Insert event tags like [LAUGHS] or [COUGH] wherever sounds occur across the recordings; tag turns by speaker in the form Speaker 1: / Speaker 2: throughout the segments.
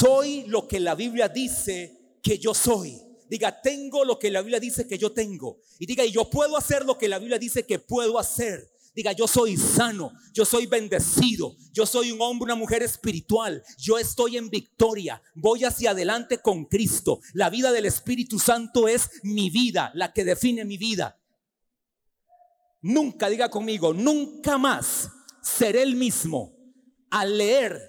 Speaker 1: soy lo que la Biblia dice que yo soy. Diga, tengo lo que la Biblia dice que yo tengo. Y diga, y yo puedo hacer lo que la Biblia dice que puedo hacer. Diga, yo soy sano, yo soy bendecido, yo soy un hombre, una mujer espiritual, yo estoy en victoria, voy hacia adelante con Cristo. La vida del Espíritu Santo es mi vida, la que define mi vida. Nunca, diga conmigo, nunca más seré el mismo al leer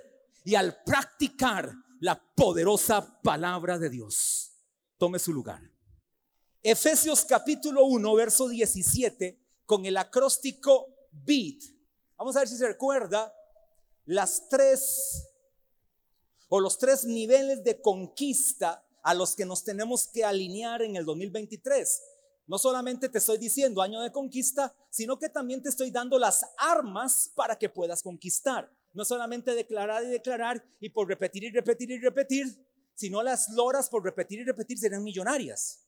Speaker 1: y al practicar la poderosa palabra de Dios. Tome su lugar. Efesios capítulo 1, verso 17 con el acróstico BEAT. Vamos a ver si se recuerda las tres o los tres niveles de conquista a los que nos tenemos que alinear en el 2023. No solamente te estoy diciendo año de conquista, sino que también te estoy dando las armas para que puedas conquistar. No solamente declarar y declarar y por repetir y repetir y repetir, sino las loras por repetir y repetir serán millonarias.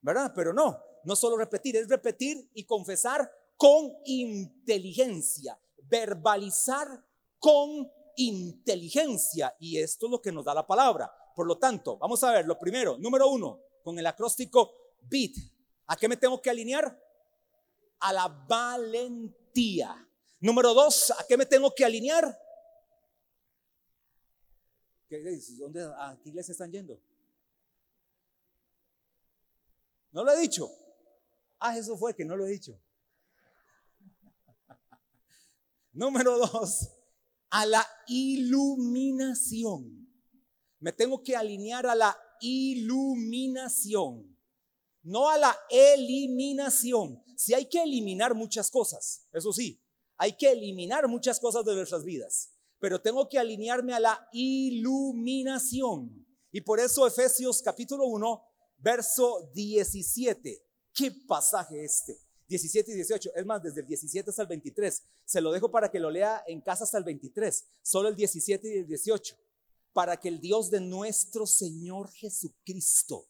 Speaker 1: ¿Verdad? Pero no, no solo repetir, es repetir y confesar con inteligencia, verbalizar con inteligencia. Y esto es lo que nos da la palabra. Por lo tanto, vamos a ver, lo primero, número uno, con el acróstico BIT. ¿A qué me tengo que alinear? A la valentía. Número dos, ¿a qué me tengo que alinear? ¿Qué, ¿Dónde, ¿A qué iglesia están yendo? No lo he dicho. Ah, eso fue que no lo he dicho. [LAUGHS] Número dos, a la iluminación. Me tengo que alinear a la iluminación, no a la eliminación. Si hay que eliminar muchas cosas, eso sí, hay que eliminar muchas cosas de nuestras vidas, pero tengo que alinearme a la iluminación. Y por eso Efesios capítulo 1, verso 17. ¿Qué pasaje este? 17 y 18. Es más, desde el 17 hasta el 23. Se lo dejo para que lo lea en casa hasta el 23. Solo el 17 y el 18. Para que el Dios de nuestro Señor Jesucristo,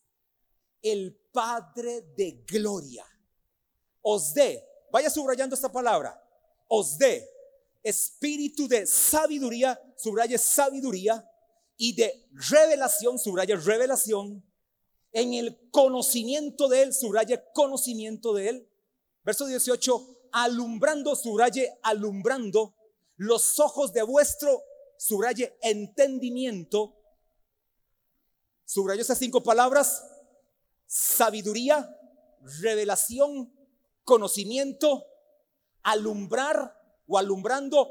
Speaker 1: el Padre de gloria, os dé, vaya subrayando esta palabra, os dé espíritu de sabiduría, subraye sabiduría, y de revelación, subraye revelación, en el conocimiento de Él, subraye conocimiento de Él, Verso 18, alumbrando, subraye, alumbrando. Los ojos de vuestro, subraye, entendimiento. Subrayo esas cinco palabras, sabiduría, revelación, conocimiento, alumbrar o alumbrando,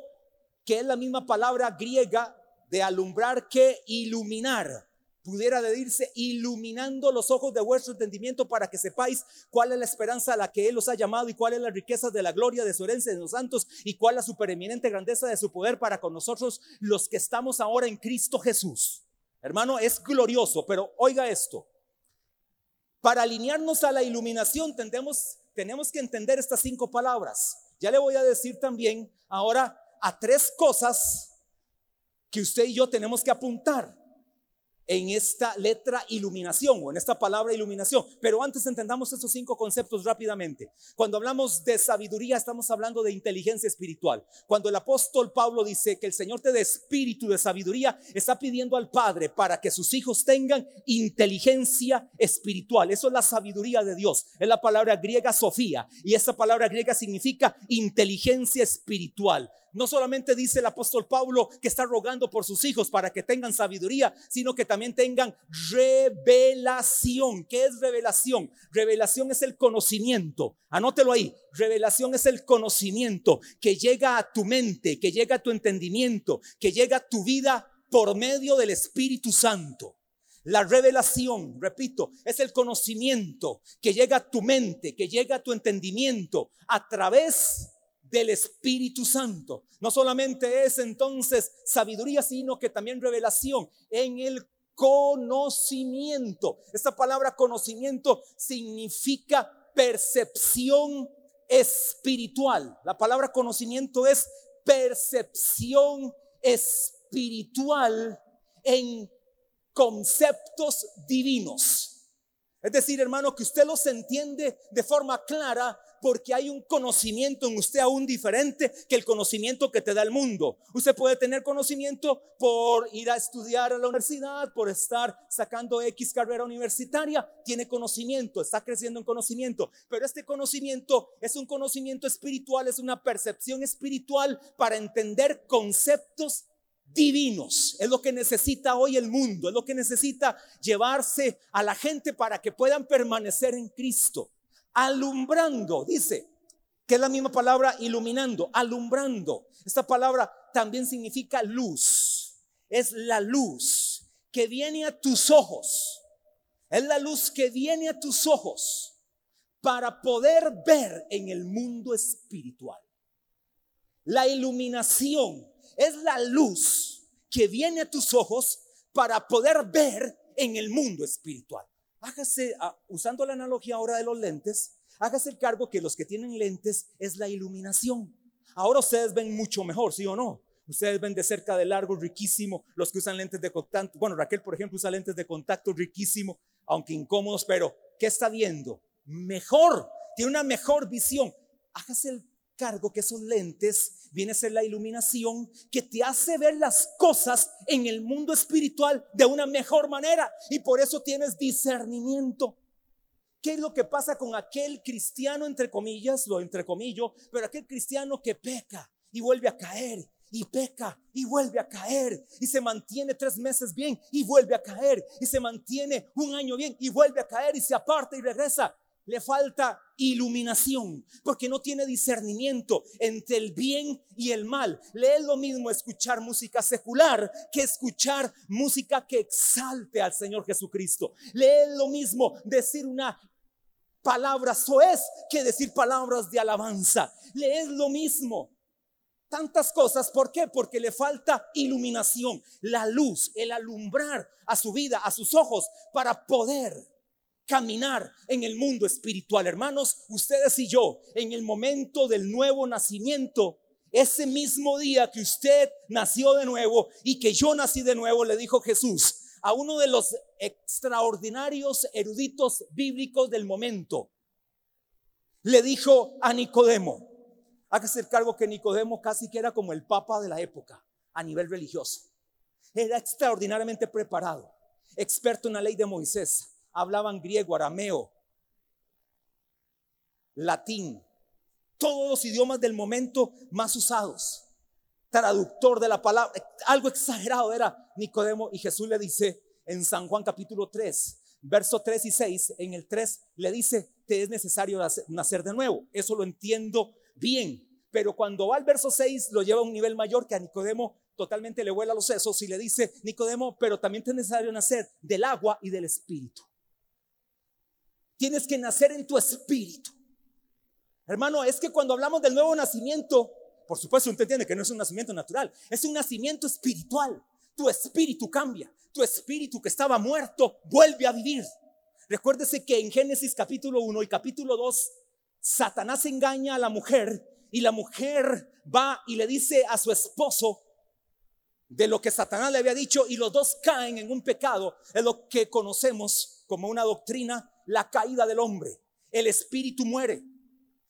Speaker 1: que es la misma palabra griega de alumbrar que iluminar pudiera decirse, iluminando los ojos de vuestro entendimiento para que sepáis cuál es la esperanza a la que Él os ha llamado y cuál es la riqueza de la gloria de su herencia de los santos y cuál la supereminente grandeza de su poder para con nosotros los que estamos ahora en Cristo Jesús. Hermano, es glorioso, pero oiga esto. Para alinearnos a la iluminación tendemos, tenemos que entender estas cinco palabras. Ya le voy a decir también ahora a tres cosas que usted y yo tenemos que apuntar en esta letra iluminación o en esta palabra iluminación. Pero antes entendamos estos cinco conceptos rápidamente. Cuando hablamos de sabiduría, estamos hablando de inteligencia espiritual. Cuando el apóstol Pablo dice que el Señor te dé espíritu de sabiduría, está pidiendo al Padre para que sus hijos tengan inteligencia espiritual. Eso es la sabiduría de Dios. Es la palabra griega Sofía. Y esa palabra griega significa inteligencia espiritual. No solamente dice el apóstol Pablo que está rogando por sus hijos para que tengan sabiduría, sino que también tengan revelación. ¿Qué es revelación? Revelación es el conocimiento. Anótelo ahí. Revelación es el conocimiento que llega a tu mente, que llega a tu entendimiento, que llega a tu vida por medio del Espíritu Santo. La revelación, repito, es el conocimiento que llega a tu mente, que llega a tu entendimiento a través del Espíritu Santo. No solamente es entonces sabiduría, sino que también revelación en el conocimiento. Esta palabra conocimiento significa percepción espiritual. La palabra conocimiento es percepción espiritual en conceptos divinos. Es decir, hermano, que usted los entiende de forma clara porque hay un conocimiento en usted aún diferente que el conocimiento que te da el mundo. Usted puede tener conocimiento por ir a estudiar a la universidad, por estar sacando X carrera universitaria, tiene conocimiento, está creciendo en conocimiento, pero este conocimiento es un conocimiento espiritual, es una percepción espiritual para entender conceptos divinos. Es lo que necesita hoy el mundo, es lo que necesita llevarse a la gente para que puedan permanecer en Cristo. Alumbrando, dice, que es la misma palabra iluminando, alumbrando. Esta palabra también significa luz. Es la luz que viene a tus ojos. Es la luz que viene a tus ojos para poder ver en el mundo espiritual. La iluminación es la luz que viene a tus ojos para poder ver en el mundo espiritual. Hágase, ah, usando la analogía ahora de los lentes, hágase el cargo que los que tienen lentes es la iluminación. Ahora ustedes ven mucho mejor, ¿sí o no? Ustedes ven de cerca de largo, riquísimo. Los que usan lentes de contacto, bueno, Raquel, por ejemplo, usa lentes de contacto riquísimo, aunque incómodos, pero ¿qué está viendo? Mejor, tiene una mejor visión. Hágase el cargo que esos lentes viene a ser la iluminación que te hace ver las cosas en el mundo espiritual de una mejor manera y por eso tienes discernimiento. ¿Qué es lo que pasa con aquel cristiano, entre comillas, lo entre comillas, pero aquel cristiano que peca y vuelve a caer y peca y vuelve a caer y se mantiene tres meses bien y vuelve a caer y se mantiene un año bien y vuelve a caer y se aparta y regresa? Le falta iluminación, porque no tiene discernimiento entre el bien y el mal. Le es lo mismo escuchar música secular que escuchar música que exalte al Señor Jesucristo. Le es lo mismo decir una palabra soez que decir palabras de alabanza. Le es lo mismo. Tantas cosas, ¿por qué? Porque le falta iluminación, la luz, el alumbrar a su vida, a sus ojos, para poder caminar en el mundo espiritual. Hermanos, ustedes y yo, en el momento del nuevo nacimiento, ese mismo día que usted nació de nuevo y que yo nací de nuevo, le dijo Jesús a uno de los extraordinarios eruditos bíblicos del momento. Le dijo a Nicodemo, hágase el cargo que Nicodemo casi que era como el papa de la época a nivel religioso. Era extraordinariamente preparado, experto en la ley de Moisés, hablaban griego, arameo, latín, todos los idiomas del momento más usados. Traductor de la palabra, algo exagerado era Nicodemo y Jesús le dice en San Juan capítulo 3, verso 3 y 6, en el 3 le dice, te es necesario nacer de nuevo. Eso lo entiendo bien, pero cuando va al verso 6 lo lleva a un nivel mayor que a Nicodemo totalmente le vuela los sesos y le dice, Nicodemo, pero también te es necesario nacer del agua y del espíritu. Tienes que nacer en tu espíritu. Hermano, es que cuando hablamos del nuevo nacimiento, por supuesto usted entiende que no es un nacimiento natural, es un nacimiento espiritual. Tu espíritu cambia, tu espíritu que estaba muerto vuelve a vivir. Recuérdese que en Génesis capítulo 1 y capítulo 2, Satanás engaña a la mujer y la mujer va y le dice a su esposo de lo que Satanás le había dicho y los dos caen en un pecado, es lo que conocemos como una doctrina la caída del hombre. El espíritu muere.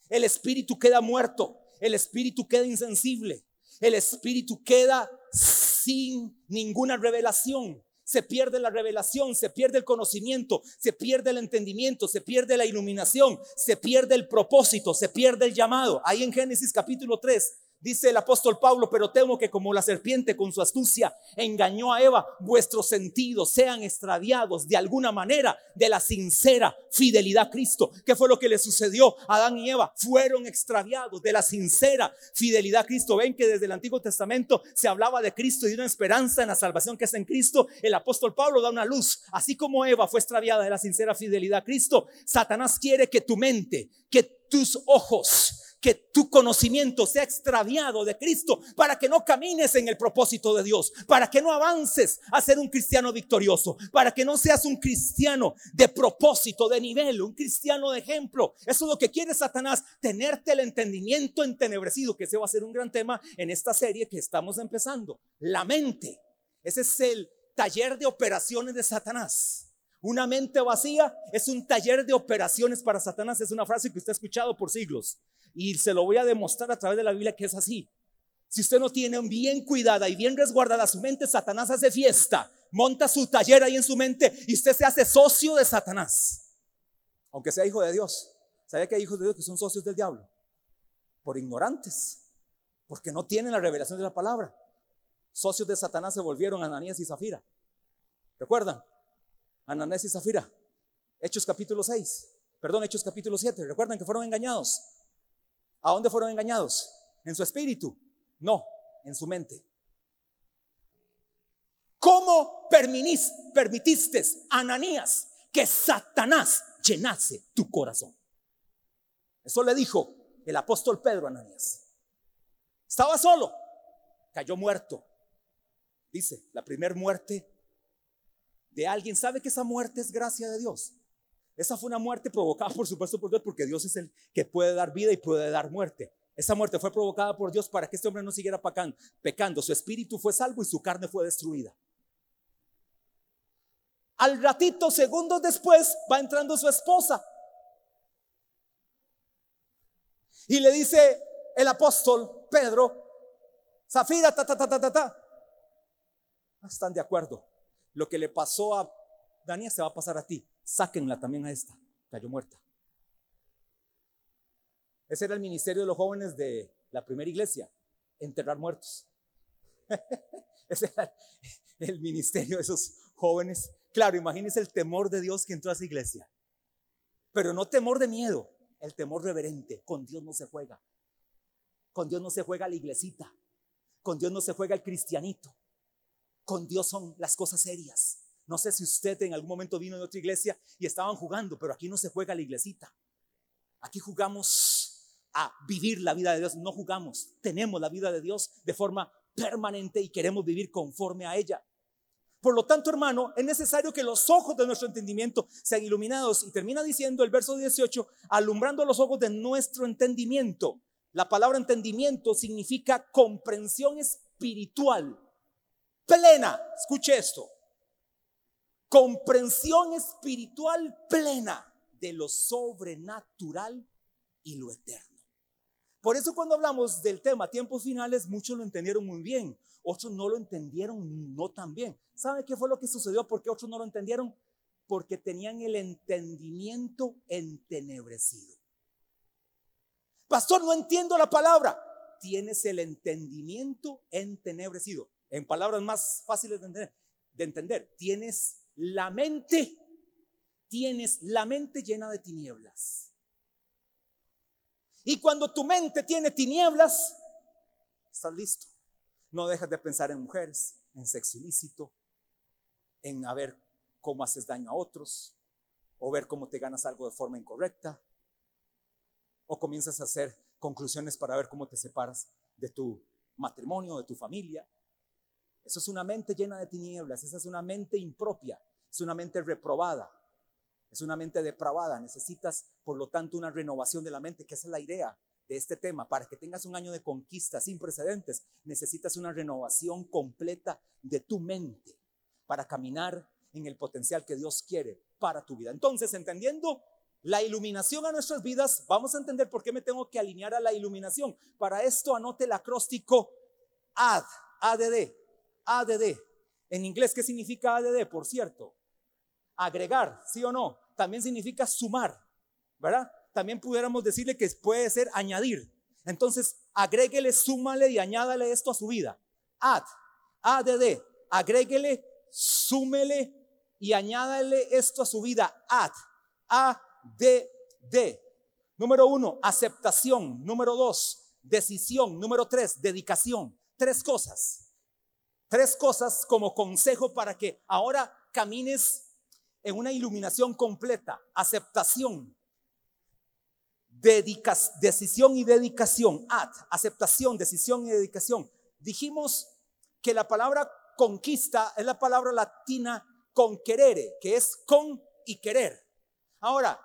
Speaker 1: El espíritu queda muerto. El espíritu queda insensible. El espíritu queda sin ninguna revelación. Se pierde la revelación, se pierde el conocimiento, se pierde el entendimiento, se pierde la iluminación, se pierde el propósito, se pierde el llamado. Ahí en Génesis capítulo 3 Dice el apóstol Pablo, pero temo que como la serpiente con su astucia engañó a Eva, vuestros sentidos sean extraviados de alguna manera de la sincera fidelidad a Cristo. ¿Qué fue lo que le sucedió a Adán y Eva? Fueron extraviados de la sincera fidelidad a Cristo. Ven que desde el Antiguo Testamento se hablaba de Cristo y de una esperanza en la salvación que es en Cristo. El apóstol Pablo da una luz. Así como Eva fue extraviada de la sincera fidelidad a Cristo, Satanás quiere que tu mente, que tus ojos, que tu conocimiento sea extraviado de Cristo para que no camines en el propósito de Dios, para que no avances a ser un cristiano victorioso, para que no seas un cristiano de propósito, de nivel, un cristiano de ejemplo. Eso es lo que quiere Satanás, tenerte el entendimiento entenebrecido, que ese va a ser un gran tema en esta serie que estamos empezando. La mente, ese es el taller de operaciones de Satanás. Una mente vacía es un taller de operaciones para Satanás. Es una frase que usted ha escuchado por siglos. Y se lo voy a demostrar a través de la Biblia que es así. Si usted no tiene bien cuidada y bien resguardada su mente, Satanás hace fiesta, monta su taller ahí en su mente y usted se hace socio de Satanás. Aunque sea hijo de Dios. ¿Sabe que hay hijos de Dios que son socios del diablo? Por ignorantes, porque no tienen la revelación de la palabra. Socios de Satanás se volvieron Ananías y Zafira. ¿Recuerdan? Ananés y Zafira. Hechos capítulo 6. Perdón, Hechos capítulo 7. ¿Recuerdan que fueron engañados? ¿A dónde fueron engañados? ¿En su espíritu? No, en su mente. ¿Cómo permitiste, Ananías, que Satanás llenase tu corazón? Eso le dijo el apóstol Pedro a Ananías. Estaba solo, cayó muerto. Dice, la primera muerte de alguien, ¿sabe que esa muerte es gracia de Dios? Esa fue una muerte provocada, por supuesto, por Dios, porque Dios es el que puede dar vida y puede dar muerte. Esa muerte fue provocada por Dios para que este hombre no siguiera pecando. Su espíritu fue salvo y su carne fue destruida. Al ratito, segundos después, va entrando su esposa. Y le dice el apóstol Pedro, Zafira, ta, ta, ta, ta, ta, ta. Están de acuerdo. Lo que le pasó a Daniel se va a pasar a ti. Sáquenla también a esta. Cayó muerta. Ese era el ministerio de los jóvenes de la primera iglesia, enterrar muertos. [LAUGHS] Ese era el ministerio de esos jóvenes. Claro, imagínense el temor de Dios que entró a esa iglesia. Pero no temor de miedo, el temor reverente. Con Dios no se juega. Con Dios no se juega la iglesita. Con Dios no se juega el cristianito. Con Dios son las cosas serias. No sé si usted en algún momento vino de otra iglesia y estaban jugando, pero aquí no se juega la iglesita. Aquí jugamos a vivir la vida de Dios. No jugamos, tenemos la vida de Dios de forma permanente y queremos vivir conforme a ella. Por lo tanto, hermano, es necesario que los ojos de nuestro entendimiento sean iluminados. Y termina diciendo el verso 18, alumbrando los ojos de nuestro entendimiento. La palabra entendimiento significa comprensión espiritual plena. Escuche esto. Comprensión espiritual plena de lo sobrenatural y lo eterno. Por eso cuando hablamos del tema tiempos finales, muchos lo entendieron muy bien, otros no lo entendieron no tan bien. ¿Sabe qué fue lo que sucedió? ¿Por qué otros no lo entendieron? Porque tenían el entendimiento entenebrecido. Pastor, no entiendo la palabra. Tienes el entendimiento entenebrecido en palabras más fáciles de entender, de entender, tienes la mente, tienes la mente llena de tinieblas. Y cuando tu mente tiene tinieblas, estás listo. No dejas de pensar en mujeres, en sexo ilícito, en ver cómo haces daño a otros, o ver cómo te ganas algo de forma incorrecta, o comienzas a hacer conclusiones para ver cómo te separas de tu matrimonio, de tu familia. Eso es una mente llena de tinieblas, esa es una mente impropia, es una mente reprobada, es una mente depravada. Necesitas, por lo tanto, una renovación de la mente, que esa es la idea de este tema. Para que tengas un año de conquista sin precedentes, necesitas una renovación completa de tu mente para caminar en el potencial que Dios quiere para tu vida. Entonces, entendiendo la iluminación a nuestras vidas, vamos a entender por qué me tengo que alinear a la iluminación. Para esto anote el acróstico AD, ADD, ADD. En inglés, ¿qué significa ADD? Por cierto, agregar, ¿sí o no? También significa sumar, ¿verdad? También pudiéramos decirle que puede ser añadir. Entonces, agréguele, súmale y añádale esto a su vida. Add, ADD, agréguele, súmele y añádale esto a su vida. Add, ADD. Número uno, aceptación. Número dos, decisión. Número tres, dedicación. Tres cosas. Tres cosas como consejo para que ahora camines en una iluminación completa, aceptación, dedicas, decisión y dedicación, ad, aceptación, decisión y dedicación. Dijimos que la palabra conquista es la palabra latina conquerere, que es con y querer. Ahora,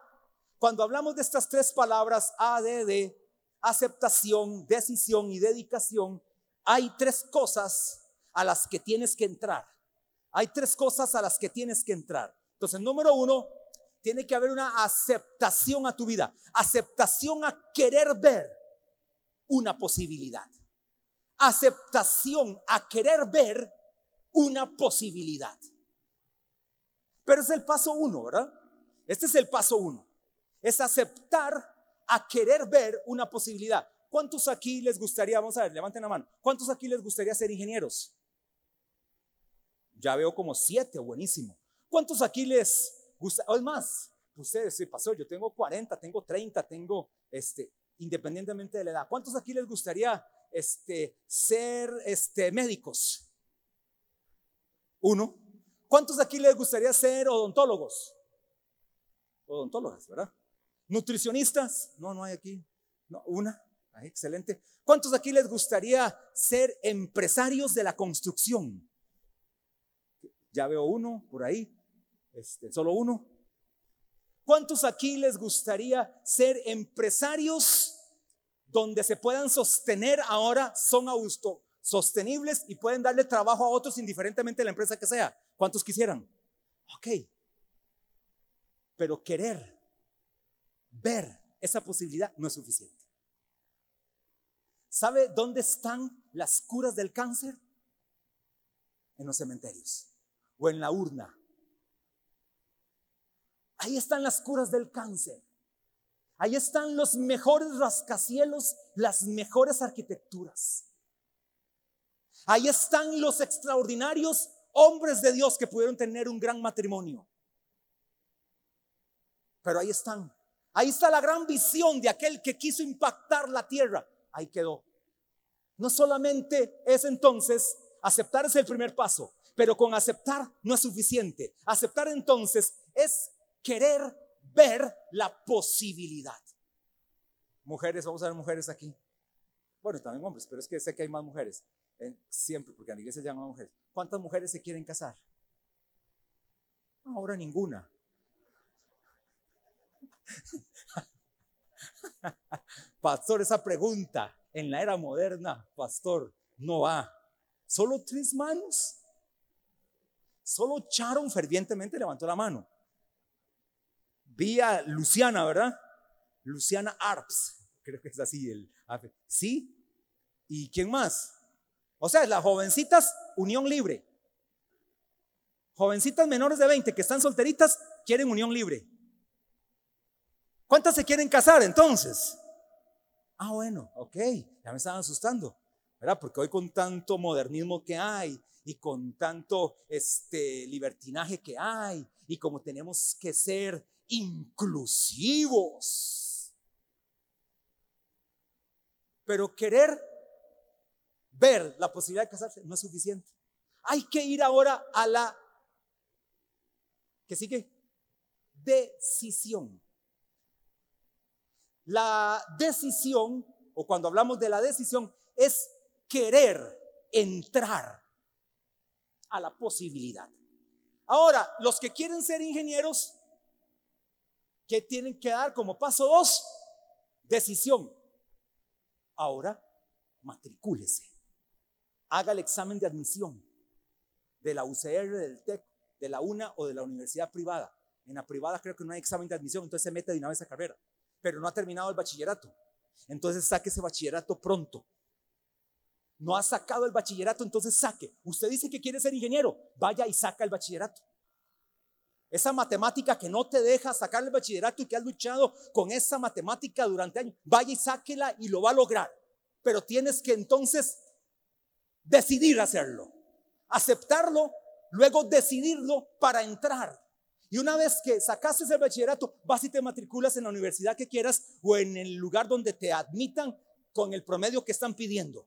Speaker 1: cuando hablamos de estas tres palabras, ADD, aceptación, decisión y dedicación, hay tres cosas a las que tienes que entrar. Hay tres cosas a las que tienes que entrar. Entonces, número uno, tiene que haber una aceptación a tu vida, aceptación a querer ver una posibilidad, aceptación a querer ver una posibilidad. Pero es el paso uno, ¿verdad? Este es el paso uno. Es aceptar a querer ver una posibilidad. ¿Cuántos aquí les gustaría, vamos a ver, levanten la mano, ¿cuántos aquí les gustaría ser ingenieros? Ya veo como siete, buenísimo. ¿Cuántos aquí les gusta? O es más, ustedes, sí, pasó, yo tengo 40, tengo 30, tengo, este, independientemente de la edad. ¿Cuántos aquí les gustaría, este, ser, este, médicos? Uno. ¿Cuántos aquí les gustaría ser odontólogos? Odontólogas, ¿verdad? ¿Nutricionistas? No, no hay aquí. No, una. excelente. ¿Cuántos aquí les gustaría ser empresarios de la construcción? Ya veo uno por ahí. Este, solo uno. ¿Cuántos aquí les gustaría ser empresarios donde se puedan sostener ahora, son sostenibles y pueden darle trabajo a otros indiferentemente de la empresa que sea? ¿Cuántos quisieran? Ok. Pero querer ver esa posibilidad no es suficiente. ¿Sabe dónde están las curas del cáncer? En los cementerios o en la urna. Ahí están las curas del cáncer. Ahí están los mejores rascacielos, las mejores arquitecturas. Ahí están los extraordinarios hombres de Dios que pudieron tener un gran matrimonio. Pero ahí están. Ahí está la gran visión de aquel que quiso impactar la tierra. Ahí quedó. No solamente es entonces aceptar es el primer paso, pero con aceptar no es suficiente. Aceptar entonces es querer ver la posibilidad. Mujeres, vamos a ver mujeres aquí. Bueno, también hombres, pero es que sé que hay más mujeres. siempre, porque a la iglesia llaman mujeres. ¿Cuántas mujeres se quieren casar? Ahora ninguna. [LAUGHS] pastor, esa pregunta en la era moderna, pastor, no va. Solo tres manos. Solo Charon fervientemente levantó la mano. Vi a Luciana, ¿verdad? Luciana Arps, creo que es así el ¿Sí? ¿Y quién más? O sea, las jovencitas, unión libre. Jovencitas menores de 20 que están solteritas, quieren unión libre. ¿Cuántas se quieren casar entonces? Ah, bueno, ok, ya me estaban asustando, ¿verdad? Porque hoy con tanto modernismo que hay y con tanto este libertinaje que hay y como tenemos que ser inclusivos. Pero querer ver la posibilidad de casarse no es suficiente. Hay que ir ahora a la que sigue decisión. La decisión, o cuando hablamos de la decisión, es querer entrar a la posibilidad. Ahora, los que quieren ser ingenieros, ¿qué tienen que dar como paso dos? Decisión. Ahora, matricúlese. Haga el examen de admisión de la UCR, del TEC, de la UNA o de la universidad privada. En la privada creo que no hay examen de admisión, entonces se mete de una vez a carrera, pero no ha terminado el bachillerato. Entonces saque ese bachillerato pronto no ha sacado el bachillerato, entonces saque. Usted dice que quiere ser ingeniero, vaya y saca el bachillerato. Esa matemática que no te deja sacar el bachillerato y que has luchado con esa matemática durante años, vaya y sáquela y lo va a lograr. Pero tienes que entonces decidir hacerlo, aceptarlo, luego decidirlo para entrar. Y una vez que sacaste el bachillerato, vas y te matriculas en la universidad que quieras o en el lugar donde te admitan con el promedio que están pidiendo.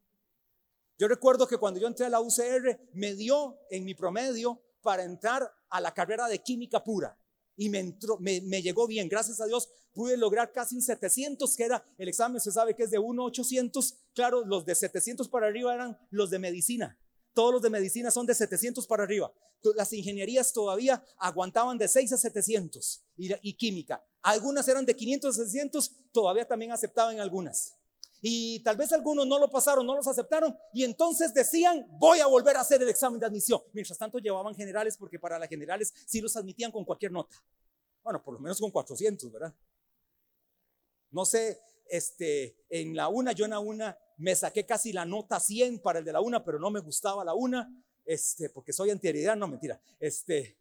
Speaker 1: Yo recuerdo que cuando yo entré a la UCR me dio en mi promedio para entrar a la carrera de química pura. Y me, llegó bien, gracias a Dios pude lograr casi un 700, que era el examen, se sabe que es de 1 800. Claro, los de 700 para arriba eran los de medicina. Todos los de medicina son de 700 para arriba. Las ingenierías todavía aguantaban de 6 a 700 y, y química. Algunas eran de 500 a 600, todavía también aceptaban algunas. Y tal vez algunos no lo pasaron, no los aceptaron. Y entonces decían, voy a volver a hacer el examen de admisión. Mientras tanto llevaban generales porque para las generales sí los admitían con cualquier nota. Bueno, por lo menos con 400, ¿verdad? No sé, este, en la una, yo en la una me saqué casi la nota 100 para el de la una, pero no me gustaba la una, este, porque soy antiheredad, no mentira. Este,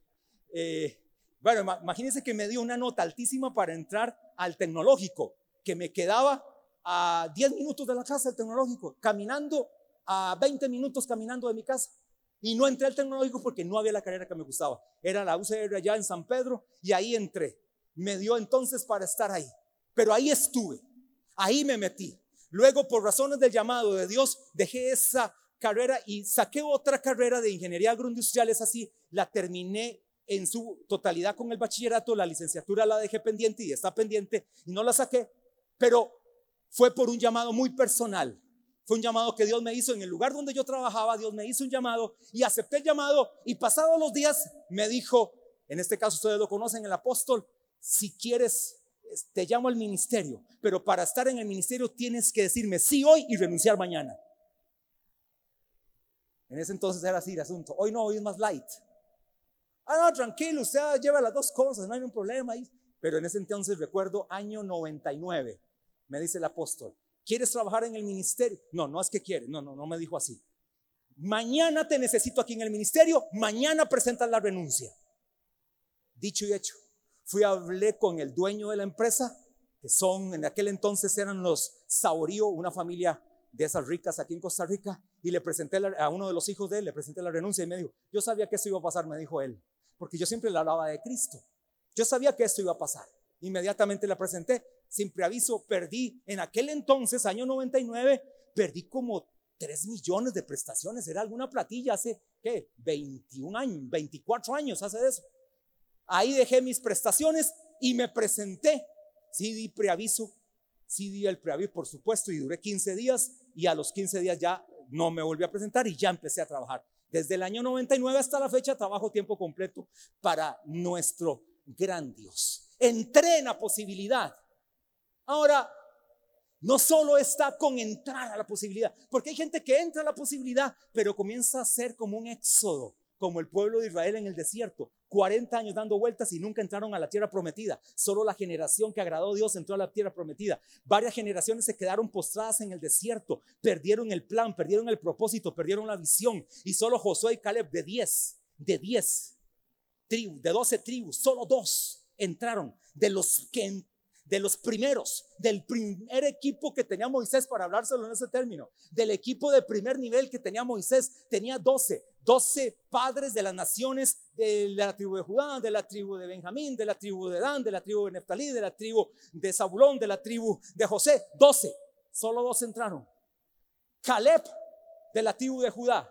Speaker 1: eh, bueno, imagínense que me dio una nota altísima para entrar al tecnológico, que me quedaba a 10 minutos de la casa del tecnológico, caminando a 20 minutos caminando de mi casa. Y no entré al tecnológico porque no había la carrera que me gustaba. Era la UCR allá en San Pedro y ahí entré. Me dio entonces para estar ahí. Pero ahí estuve. Ahí me metí. Luego, por razones del llamado de Dios, dejé esa carrera y saqué otra carrera de ingeniería agroindustrial. Es así, la terminé en su totalidad con el bachillerato. La licenciatura la dejé pendiente y está pendiente y no la saqué. Pero fue por un llamado muy personal fue un llamado que Dios me hizo en el lugar donde yo trabajaba. Dios me hizo un llamado y acepté el llamado. Y pasados los días me dijo, en este caso ustedes lo conocen, el apóstol, si quieres, te llamo al ministerio. Pero para estar en el ministerio tienes que decirme sí hoy y renunciar mañana. En ese entonces era así el asunto. Hoy no, hoy es más light. Ah, no, tranquilo, usted lleva las dos cosas, no hay un problema ahí. Pero en ese entonces recuerdo año 99, me dice el apóstol, ¿Quieres trabajar en el ministerio? No, no es que quiere. No, no, no me dijo así. Mañana te necesito aquí en el ministerio. Mañana presentas la renuncia. Dicho y hecho. Fui a hablar con el dueño de la empresa, que son, en aquel entonces eran los Saborío, una familia de esas ricas aquí en Costa Rica, y le presenté a uno de los hijos de él, le presenté la renuncia y me dijo, yo sabía que esto iba a pasar, me dijo él, porque yo siempre le hablaba de Cristo. Yo sabía que esto iba a pasar. Inmediatamente la presenté sin preaviso, perdí en aquel entonces, año 99, perdí como 3 millones de prestaciones. Era alguna platilla hace, ¿qué? 21 años, 24 años hace eso. Ahí dejé mis prestaciones y me presenté. Sí di preaviso, sí di el preaviso, por supuesto, y duré 15 días y a los 15 días ya no me volví a presentar y ya empecé a trabajar. Desde el año 99 hasta la fecha trabajo tiempo completo para nuestro gran Dios. Entré en la posibilidad Ahora, no solo está con entrar a la posibilidad, porque hay gente que entra a la posibilidad, pero comienza a ser como un éxodo, como el pueblo de Israel en el desierto, 40 años dando vueltas y nunca entraron a la tierra prometida. Solo la generación que agradó a Dios entró a la tierra prometida. Varias generaciones se quedaron postradas en el desierto, perdieron el plan, perdieron el propósito, perdieron la visión. Y solo Josué y Caleb de 10, de 10 tribus, de 12 tribus, solo dos entraron de los que de los primeros, del primer equipo que tenía Moisés, para hablárselo en ese término, del equipo de primer nivel que tenía Moisés, tenía 12, 12 padres de las naciones de la tribu de Judá, de la tribu de Benjamín, de la tribu de Dan, de la tribu de Neftalí, de la tribu de Zabulón, de la tribu de José, 12, solo dos entraron. Caleb de la tribu de Judá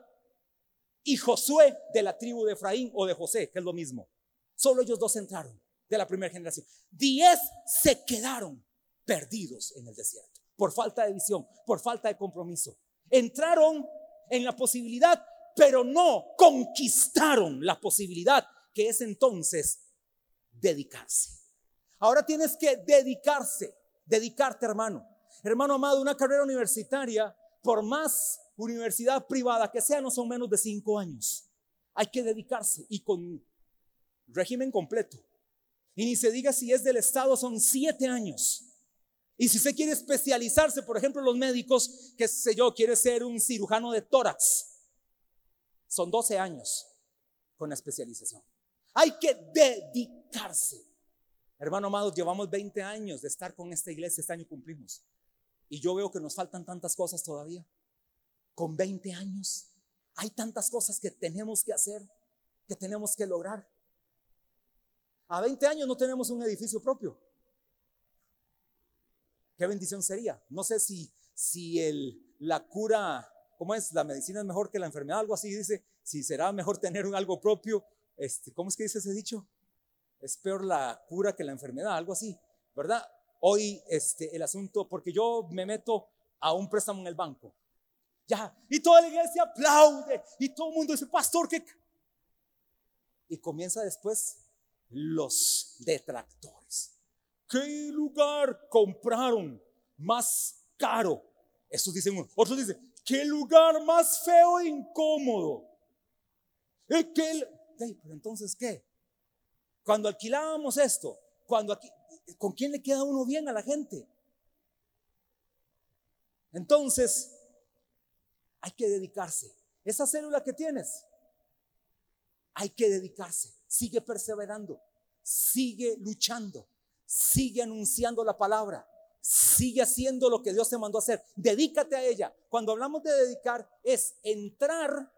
Speaker 1: y Josué de la tribu de Efraín o de José, que es lo mismo. Solo ellos dos entraron de la primera generación. Diez se quedaron perdidos en el desierto por falta de visión, por falta de compromiso. Entraron en la posibilidad, pero no conquistaron la posibilidad que es entonces dedicarse. Ahora tienes que dedicarse, dedicarte hermano. Hermano amado, una carrera universitaria, por más universidad privada que sea, no son menos de cinco años. Hay que dedicarse y con régimen completo. Y ni se diga si es del Estado, son siete años. Y si usted quiere especializarse, por ejemplo, los médicos, qué sé yo, quiere ser un cirujano de tórax, son 12 años con la especialización. Hay que dedicarse. Hermano amado, llevamos 20 años de estar con esta iglesia, este año cumplimos. Y yo veo que nos faltan tantas cosas todavía. Con 20 años hay tantas cosas que tenemos que hacer, que tenemos que lograr. A 20 años no tenemos un edificio propio. Qué bendición sería. No sé si, si el, la cura, ¿cómo es? La medicina es mejor que la enfermedad, algo así dice. Si será mejor [LAUGHS] tener un algo propio. Este, ¿Cómo es que dice ese dicho? Es peor la cura que la enfermedad, algo así, ¿verdad? Hoy este, el asunto, porque yo me meto a un préstamo en el banco. Ya, y toda la iglesia aplaude y todo el mundo dice, pastor, que... Y comienza después los detractores. ¿Qué lugar compraron más caro Estos dicen, otros dicen, qué lugar más feo e incómodo. ¿Qué? pero entonces, ¿qué? Cuando alquilábamos esto, cuando aquí, ¿con quién le queda uno bien a la gente? Entonces, hay que dedicarse. Esa célula que tienes, hay que dedicarse. Sigue perseverando, sigue luchando, sigue anunciando la palabra, sigue haciendo lo que Dios te mandó a hacer. Dedícate a ella. Cuando hablamos de dedicar, es entrar.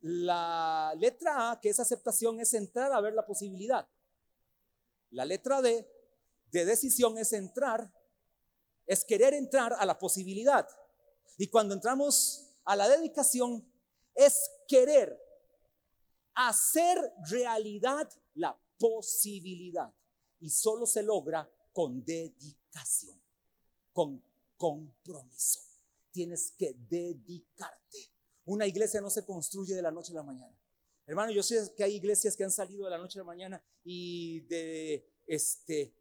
Speaker 1: La letra A, que es aceptación, es entrar a ver la posibilidad. La letra D, de decisión, es entrar, es querer entrar a la posibilidad. Y cuando entramos a la dedicación, es querer hacer realidad la posibilidad. Y solo se logra con dedicación, con compromiso. Tienes que dedicarte. Una iglesia no se construye de la noche a la mañana. Hermano, yo sé que hay iglesias que han salido de la noche a la mañana y de este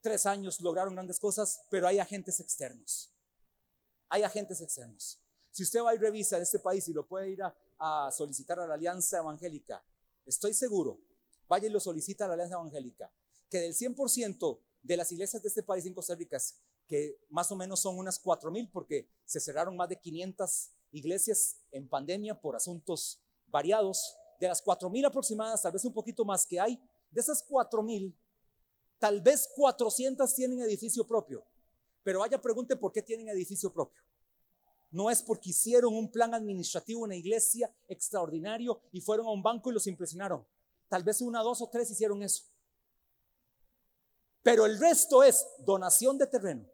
Speaker 1: tres años lograron grandes cosas, pero hay agentes externos. Hay agentes externos. Si usted va y revisa en este país y lo puede ir a, solicitar a la Alianza Evangélica, estoy seguro, vaya y lo solicita a la Alianza Evangélica, que del 100% de las iglesias de este país en Costa Rica, que más o menos son unas 4 mil, porque se cerraron más de 500 iglesias en pandemia por asuntos variados, de las 4 mil aproximadas, tal vez un poquito más que hay, de esas 4 mil, tal vez 400 tienen edificio propio, pero vaya pregunte por qué tienen edificio propio. No es porque hicieron un plan administrativo en la iglesia extraordinario y fueron a un banco y los impresionaron. Tal vez una, dos o tres hicieron eso. Pero el resto es donación de terreno.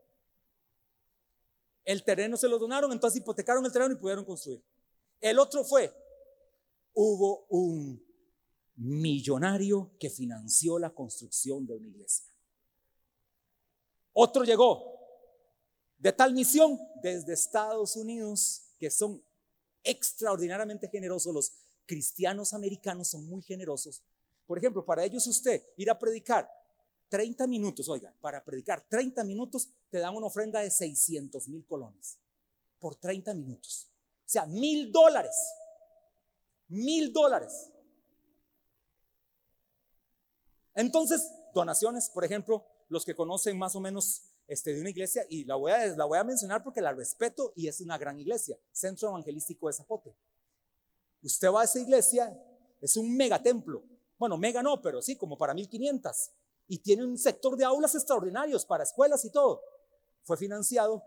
Speaker 1: El terreno se lo donaron, entonces hipotecaron el terreno y pudieron construir. El otro fue, hubo un millonario que financió la construcción de una iglesia. Otro llegó de tal misión desde Estados Unidos, que son extraordinariamente generosos. Los cristianos americanos son muy generosos. Por ejemplo, para ellos usted ir a predicar 30 minutos, oiga, para predicar 30 minutos te dan una ofrenda de 600 mil colones por 30 minutos. O sea, mil dólares. Mil dólares. Entonces, donaciones, por ejemplo, los que conocen más o menos este, de una iglesia, y la voy, a, la voy a mencionar porque la respeto y es una gran iglesia, Centro Evangelístico de Zapote. Usted va a esa iglesia, es un megatemplo. Bueno, mega no, pero sí, como para 1500 y tiene un sector de aulas extraordinarios para escuelas y todo. Fue financiado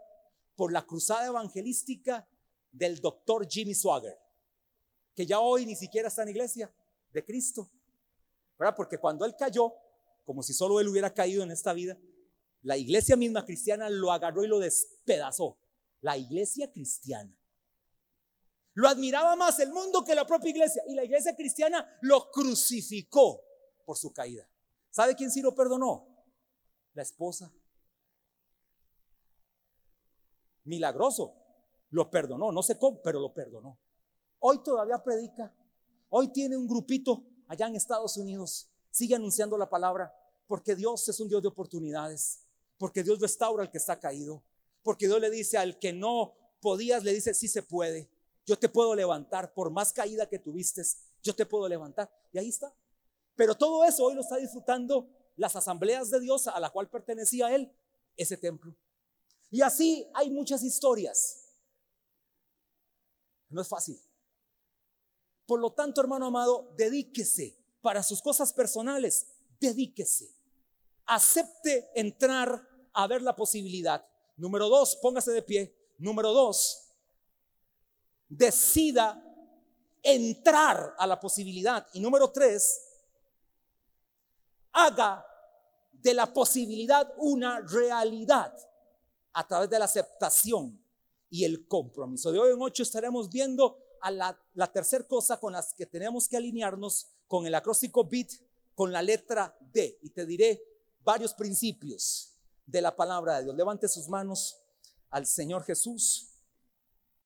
Speaker 1: por la cruzada evangelística del doctor Jimmy Swagger, que ya hoy ni siquiera está en iglesia de Cristo, ¿verdad? Porque cuando él cayó, como si solo él hubiera caído en esta vida, la iglesia misma cristiana lo agarró y lo despedazó. La iglesia cristiana. Lo admiraba más el mundo que la propia iglesia y la iglesia cristiana lo crucificó por su caída. ¿Sabe quién sí lo perdonó? La esposa. Milagroso. Lo perdonó, no sé cómo, pero lo perdonó. Hoy todavía predica. Hoy tiene un grupito allá en Estados Unidos. Sigue anunciando la palabra porque Dios es un Dios de oportunidades. Porque Dios restaura al que está caído. Porque Dios le dice al que no podías, le dice, sí se puede. Yo te puedo levantar. Por más caída que tuviste, yo te puedo levantar. Y ahí está. Pero todo eso hoy lo está disfrutando las asambleas de Dios a la cual pertenecía él, ese templo. Y así hay muchas historias. No es fácil. Por lo tanto, hermano amado, dedíquese para sus cosas personales, dedíquese. Acepte entrar a ver la posibilidad. Número dos, póngase de pie. Número dos, decida entrar a la posibilidad. Y número tres, haga de la posibilidad una realidad a través de la aceptación y el compromiso. De hoy en ocho estaremos viendo a la, la tercera cosa con las que tenemos que alinearnos con el acróstico BIT, con la letra D. Y te diré varios principios de la palabra de Dios. Levante sus manos al Señor Jesús.